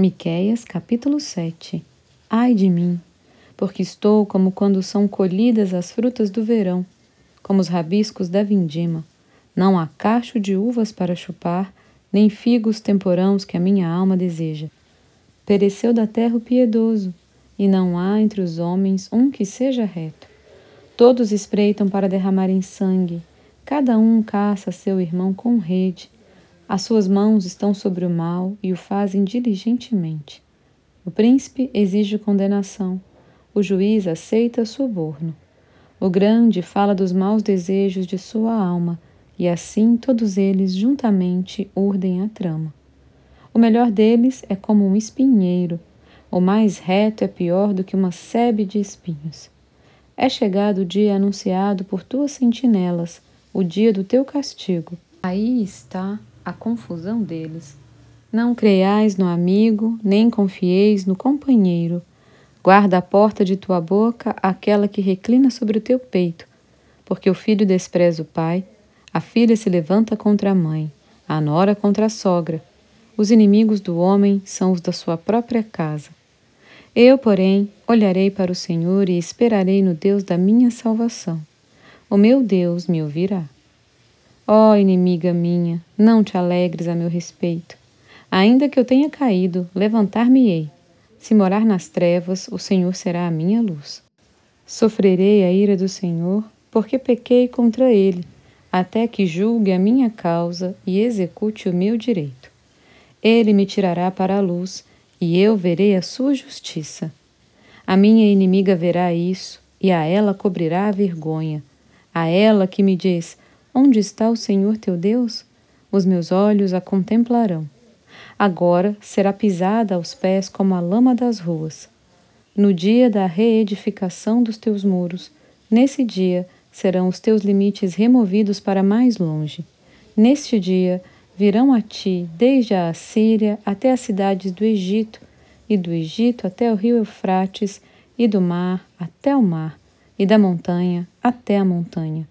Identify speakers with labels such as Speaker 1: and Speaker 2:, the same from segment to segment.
Speaker 1: Miqueias capítulo 7 Ai de mim, porque estou como quando são colhidas as frutas do verão, como os rabiscos da vindima. Não há cacho de uvas para chupar, nem figos temporãos que a minha alma deseja. Pereceu da terra o piedoso, e não há entre os homens um que seja reto. Todos espreitam para derramarem sangue, cada um caça seu irmão com rede. As suas mãos estão sobre o mal e o fazem diligentemente. O príncipe exige condenação, o juiz aceita suborno. O grande fala dos maus desejos de sua alma, e assim todos eles juntamente urdem a trama. O melhor deles é como um espinheiro, o mais reto é pior do que uma sebe de espinhos. É chegado o dia anunciado por tuas sentinelas, o dia do teu castigo. Aí está a confusão deles. Não creiais no amigo, nem confieis no companheiro. Guarda a porta de tua boca aquela que reclina sobre o teu peito, porque o filho despreza o pai, a filha se levanta contra a mãe, a nora contra a sogra. Os inimigos do homem são os da sua própria casa. Eu, porém, olharei para o Senhor e esperarei no Deus da minha salvação. O meu Deus me ouvirá. Ó oh, inimiga minha, não te alegres a meu respeito. Ainda que eu tenha caído, levantar-me-ei. Se morar nas trevas, o Senhor será a minha luz. Sofrerei a ira do Senhor, porque pequei contra ele, até que julgue a minha causa e execute o meu direito. Ele me tirará para a luz, e eu verei a sua justiça. A minha inimiga verá isso, e a ela cobrirá a vergonha. A ela que me diz: Onde está o Senhor teu Deus? Os meus olhos a contemplarão. Agora será pisada aos pés como a lama das ruas. No dia da reedificação dos teus muros, nesse dia serão os teus limites removidos para mais longe. Neste dia virão a ti, desde a Assíria até as cidades do Egito, e do Egito até o rio Eufrates, e do mar até o mar, e da montanha até a montanha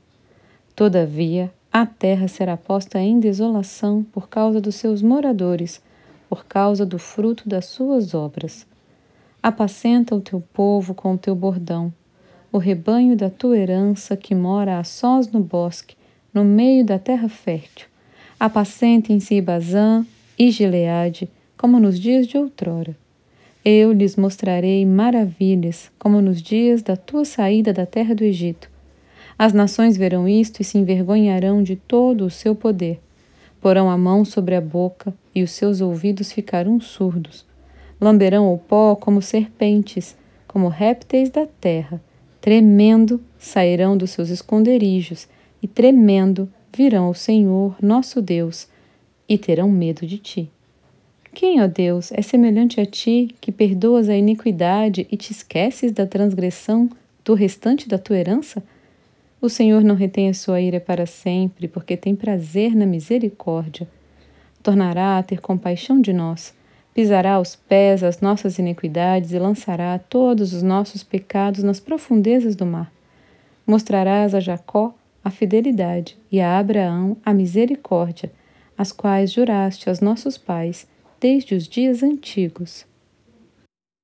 Speaker 1: Todavia, a terra será posta em desolação por causa dos seus moradores, por causa do fruto das suas obras. Apacenta o teu povo com o teu bordão, o rebanho da tua herança que mora a sós no bosque, no meio da terra fértil. Apacentem-se Bazã e Gileade, como nos dias de outrora. Eu lhes mostrarei maravilhas, como nos dias da tua saída da terra do Egito as nações verão isto e se envergonharão de todo o seu poder. Porão a mão sobre a boca e os seus ouvidos ficarão surdos. Lamberão o pó como serpentes, como répteis da terra. Tremendo sairão dos seus esconderijos e tremendo virão ao Senhor, nosso Deus, e terão medo de ti. Quem, ó Deus, é semelhante a ti, que perdoas a iniquidade e te esqueces da transgressão do restante da tua herança? O Senhor não retém a sua ira para sempre, porque tem prazer na misericórdia. Tornará a ter compaixão de nós, pisará aos pés as nossas iniquidades e lançará todos os nossos pecados nas profundezas do mar. Mostrarás a Jacó a fidelidade e a Abraão a misericórdia, as quais juraste aos nossos pais desde os dias antigos.